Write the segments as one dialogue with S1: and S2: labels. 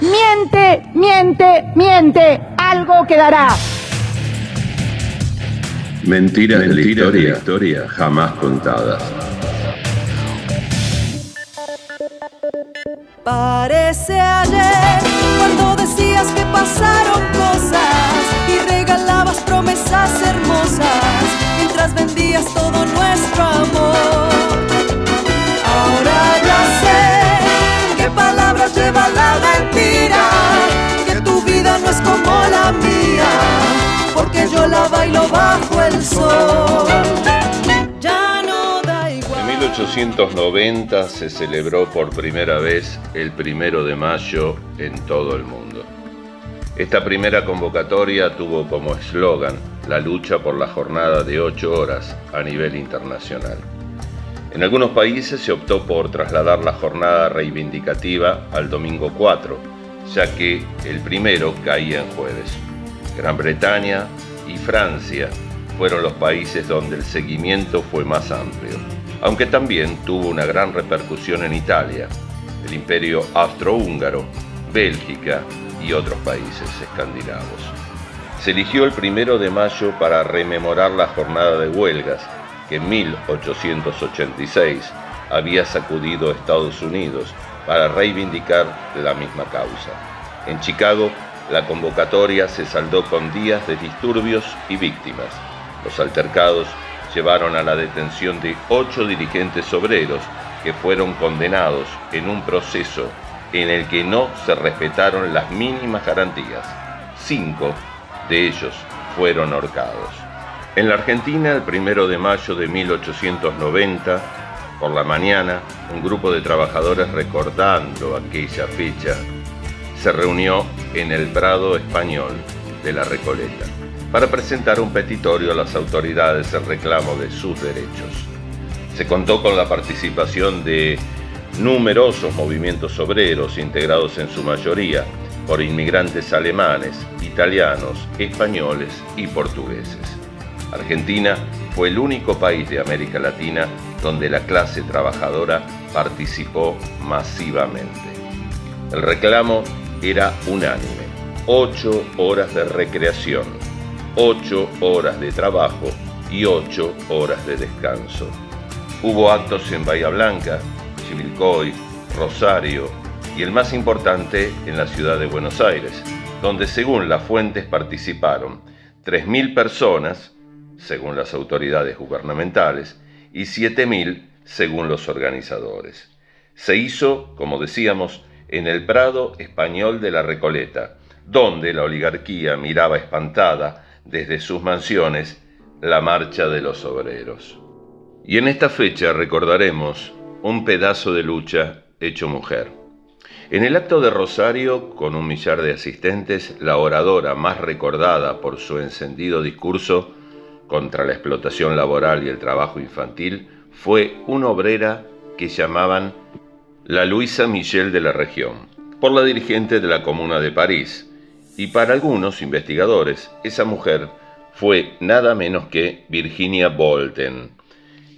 S1: Miente, miente, miente. Algo quedará.
S2: Mentiras, de, la historia, historia jamás contadas.
S3: Parece ayer cuando decías que pasaron cosas
S2: 1890 se celebró por primera vez el primero de mayo en todo el mundo. Esta primera convocatoria tuvo como eslogan la lucha por la jornada de ocho horas a nivel internacional. En algunos países se optó por trasladar la jornada reivindicativa al domingo 4, ya que el primero caía en jueves. Gran Bretaña y Francia fueron los países donde el seguimiento fue más amplio, aunque también tuvo una gran repercusión en Italia, el Imperio Austrohúngaro, Bélgica y otros países escandinavos. Se eligió el primero de mayo para rememorar la jornada de huelgas que en 1886 había sacudido Estados Unidos para reivindicar la misma causa. En Chicago, la convocatoria se saldó con días de disturbios y víctimas. Los altercados llevaron a la detención de ocho dirigentes obreros que fueron condenados en un proceso en el que no se respetaron las mínimas garantías. Cinco de ellos fueron ahorcados. En la Argentina, el primero de mayo de 1890, por la mañana, un grupo de trabajadores recordando aquella fecha se reunió en el Prado Español de la Recoleta para presentar un petitorio a las autoridades en reclamo de sus derechos. Se contó con la participación de numerosos movimientos obreros integrados en su mayoría por inmigrantes alemanes, italianos, españoles y portugueses. Argentina fue el único país de América Latina donde la clase trabajadora participó masivamente. El reclamo era unánime. Ocho horas de recreación, ocho horas de trabajo y ocho horas de descanso. Hubo actos en Bahía Blanca, Chivilcoy, Rosario y el más importante en la ciudad de Buenos Aires, donde según las fuentes participaron 3.000 personas, según las autoridades gubernamentales, y 7.000 según los organizadores. Se hizo, como decíamos, en el Prado español de la Recoleta, donde la oligarquía miraba espantada desde sus mansiones la marcha de los obreros. Y en esta fecha recordaremos un pedazo de lucha hecho mujer. En el acto de Rosario, con un millar de asistentes, la oradora más recordada por su encendido discurso contra la explotación laboral y el trabajo infantil fue una obrera que llamaban la Luisa Michel de la región, por la dirigente de la Comuna de París, y para algunos investigadores esa mujer fue nada menos que Virginia Bolten.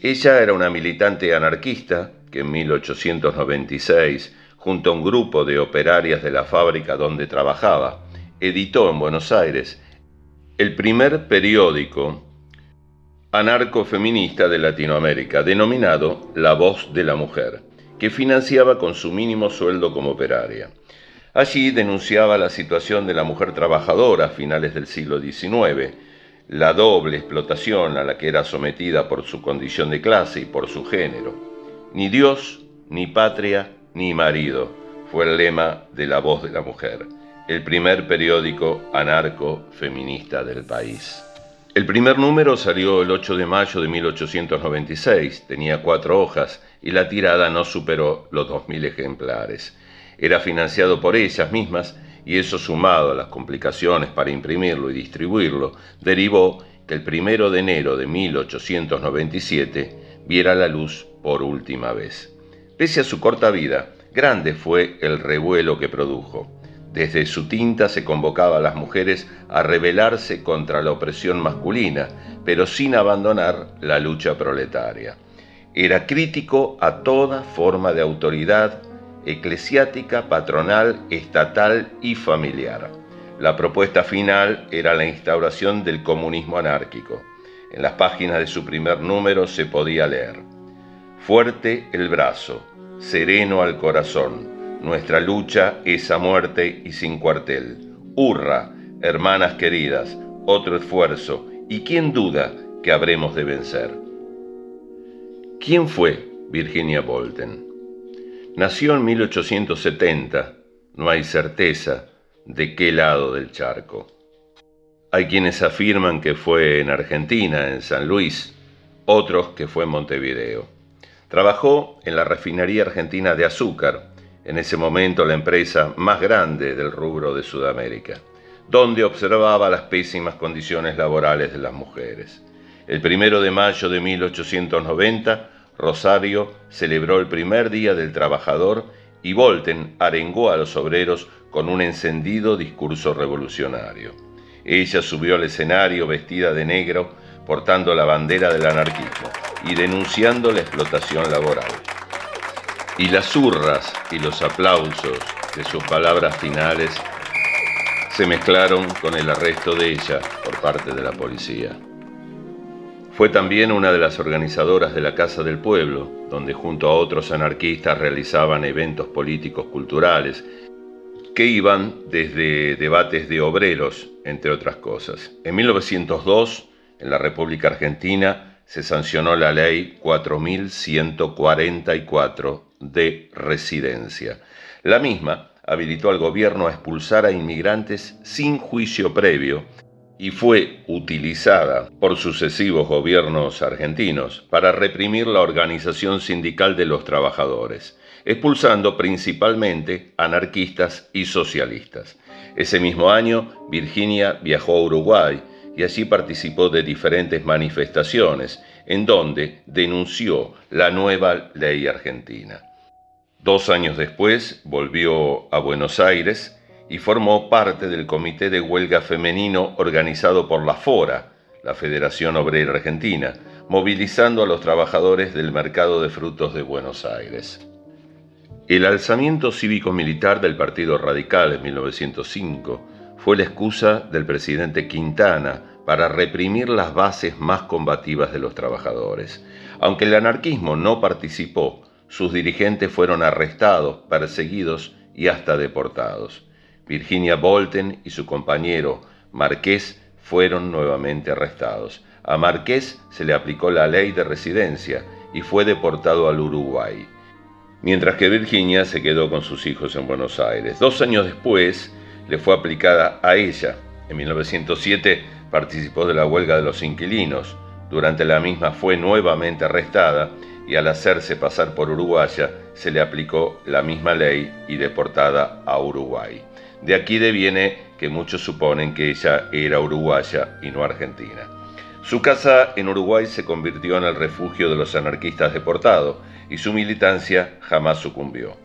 S2: Ella era una militante anarquista que en 1896, junto a un grupo de operarias de la fábrica donde trabajaba, editó en Buenos Aires el primer periódico anarcofeminista de Latinoamérica, denominado La Voz de la Mujer que financiaba con su mínimo sueldo como operaria. Allí denunciaba la situación de la mujer trabajadora a finales del siglo XIX, la doble explotación a la que era sometida por su condición de clase y por su género. Ni Dios, ni patria, ni marido fue el lema de La Voz de la Mujer, el primer periódico anarco-feminista del país. El primer número salió el 8 de mayo de 1896, tenía cuatro hojas y la tirada no superó los 2.000 ejemplares. Era financiado por ellas mismas y eso sumado a las complicaciones para imprimirlo y distribuirlo, derivó que el 1 de enero de 1897 viera la luz por última vez. Pese a su corta vida, grande fue el revuelo que produjo. Desde su tinta se convocaba a las mujeres a rebelarse contra la opresión masculina, pero sin abandonar la lucha proletaria. Era crítico a toda forma de autoridad eclesiástica, patronal, estatal y familiar. La propuesta final era la instauración del comunismo anárquico. En las páginas de su primer número se podía leer, Fuerte el brazo, sereno al corazón, nuestra lucha es a muerte y sin cuartel. Hurra, hermanas queridas, otro esfuerzo, y quién duda que habremos de vencer. ¿Quién fue Virginia Bolten? Nació en 1870, no hay certeza de qué lado del charco. Hay quienes afirman que fue en Argentina, en San Luis, otros que fue en Montevideo. Trabajó en la refinería argentina de azúcar, en ese momento la empresa más grande del rubro de Sudamérica, donde observaba las pésimas condiciones laborales de las mujeres. El primero de mayo de 1890, Rosario celebró el primer Día del Trabajador y Volten arengó a los obreros con un encendido discurso revolucionario. Ella subió al escenario vestida de negro, portando la bandera del anarquismo y denunciando la explotación laboral. Y las hurras y los aplausos de sus palabras finales se mezclaron con el arresto de ella por parte de la policía. Fue también una de las organizadoras de la Casa del Pueblo, donde junto a otros anarquistas realizaban eventos políticos culturales que iban desde debates de obreros, entre otras cosas. En 1902, en la República Argentina, se sancionó la ley 4144 de residencia. La misma habilitó al gobierno a expulsar a inmigrantes sin juicio previo y fue utilizada por sucesivos gobiernos argentinos para reprimir la organización sindical de los trabajadores, expulsando principalmente anarquistas y socialistas. Ese mismo año, Virginia viajó a Uruguay y allí participó de diferentes manifestaciones, en donde denunció la nueva ley argentina. Dos años después volvió a Buenos Aires y formó parte del Comité de Huelga Femenino organizado por la FORA, la Federación Obrera Argentina, movilizando a los trabajadores del mercado de frutos de Buenos Aires. El alzamiento cívico-militar del Partido Radical en 1905 fue la excusa del presidente Quintana para reprimir las bases más combativas de los trabajadores. Aunque el anarquismo no participó, sus dirigentes fueron arrestados, perseguidos y hasta deportados. Virginia Bolten y su compañero Marqués fueron nuevamente arrestados. A Marqués se le aplicó la ley de residencia y fue deportado al Uruguay, mientras que Virginia se quedó con sus hijos en Buenos Aires. Dos años después le fue aplicada a ella. En 1907 participó de la huelga de los inquilinos. Durante la misma fue nuevamente arrestada y al hacerse pasar por uruguaya se le aplicó la misma ley y deportada a Uruguay. De aquí deviene que muchos suponen que ella era uruguaya y no argentina. Su casa en Uruguay se convirtió en el refugio de los anarquistas deportados y su militancia jamás sucumbió.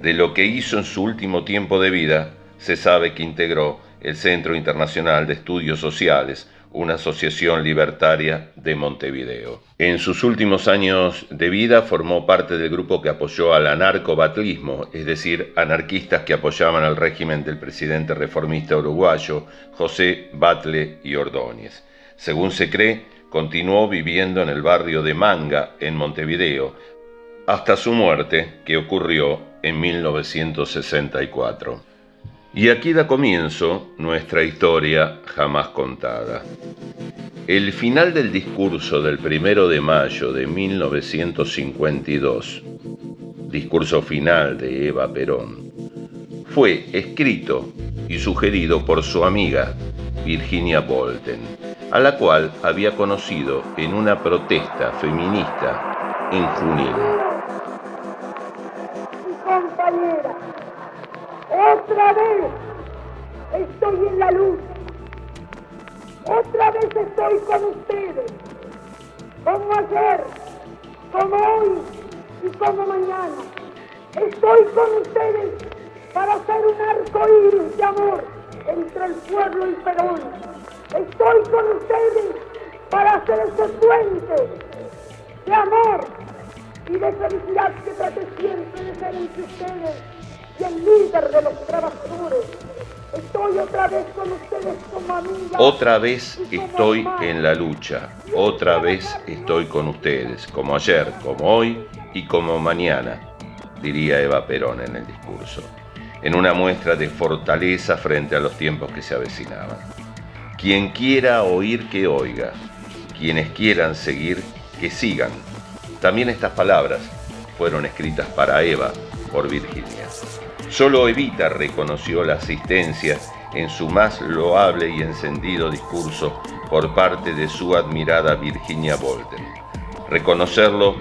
S2: De lo que hizo en su último tiempo de vida, se sabe que integró el Centro Internacional de Estudios Sociales, una asociación libertaria de Montevideo. En sus últimos años de vida formó parte del grupo que apoyó al anarcobatlismo, es decir, anarquistas que apoyaban al régimen del presidente reformista uruguayo José Batle y Ordóñez. Según se cree, continuó viviendo en el barrio de Manga, en Montevideo, hasta su muerte, que ocurrió en 1964. Y aquí da comienzo nuestra historia jamás contada. El final del discurso del primero de mayo de 1952, discurso final de Eva Perón, fue escrito y sugerido por su amiga Virginia Bolten, a la cual había conocido en una protesta feminista en Junín.
S4: Otra vez estoy en la luz. Otra vez estoy con ustedes. Como ayer, como hoy y como mañana. Estoy con ustedes para hacer un arco iris de amor entre el pueblo y Perón. Estoy con ustedes para hacer ese puente de amor y de felicidad que trate siempre de ser entre ustedes y el líder de los trabajadores. Estoy otra vez con ustedes como amiga.
S2: Otra vez estoy en la lucha, otra vez estoy con ustedes, como ayer, como hoy y como mañana, diría Eva Perón en el discurso, en una muestra de fortaleza frente a los tiempos que se avecinaban. Quien quiera oír, que oiga. Quienes quieran seguir, que sigan. También estas palabras fueron escritas para Eva por Virginia. Solo Evita reconoció la asistencia en su más loable y encendido discurso por parte de su admirada Virginia Bolden. Reconocerlo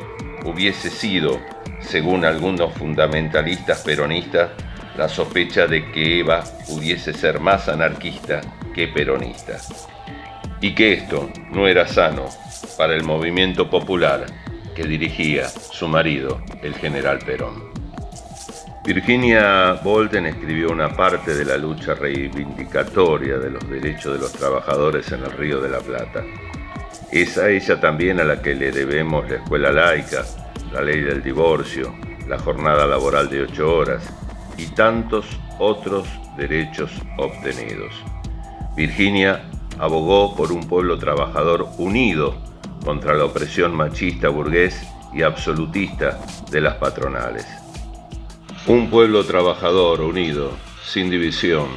S2: hubiese sido, según algunos fundamentalistas peronistas, la sospecha de que Eva pudiese ser más anarquista que peronista. Y que esto no era sano para el movimiento popular que dirigía su marido, el general Perón. Virginia Bolden escribió una parte de la lucha reivindicatoria de los derechos de los trabajadores en el Río de la Plata. Es a ella también a la que le debemos la escuela laica, la ley del divorcio, la jornada laboral de ocho horas y tantos otros derechos obtenidos. Virginia abogó por un pueblo trabajador unido contra la opresión machista burgués y absolutista de las patronales. Un pueblo trabajador unido, sin división,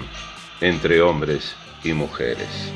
S2: entre hombres y mujeres.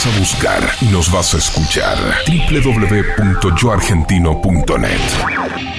S5: Vas a buscar y nos vas a escuchar. www.yoargentino.net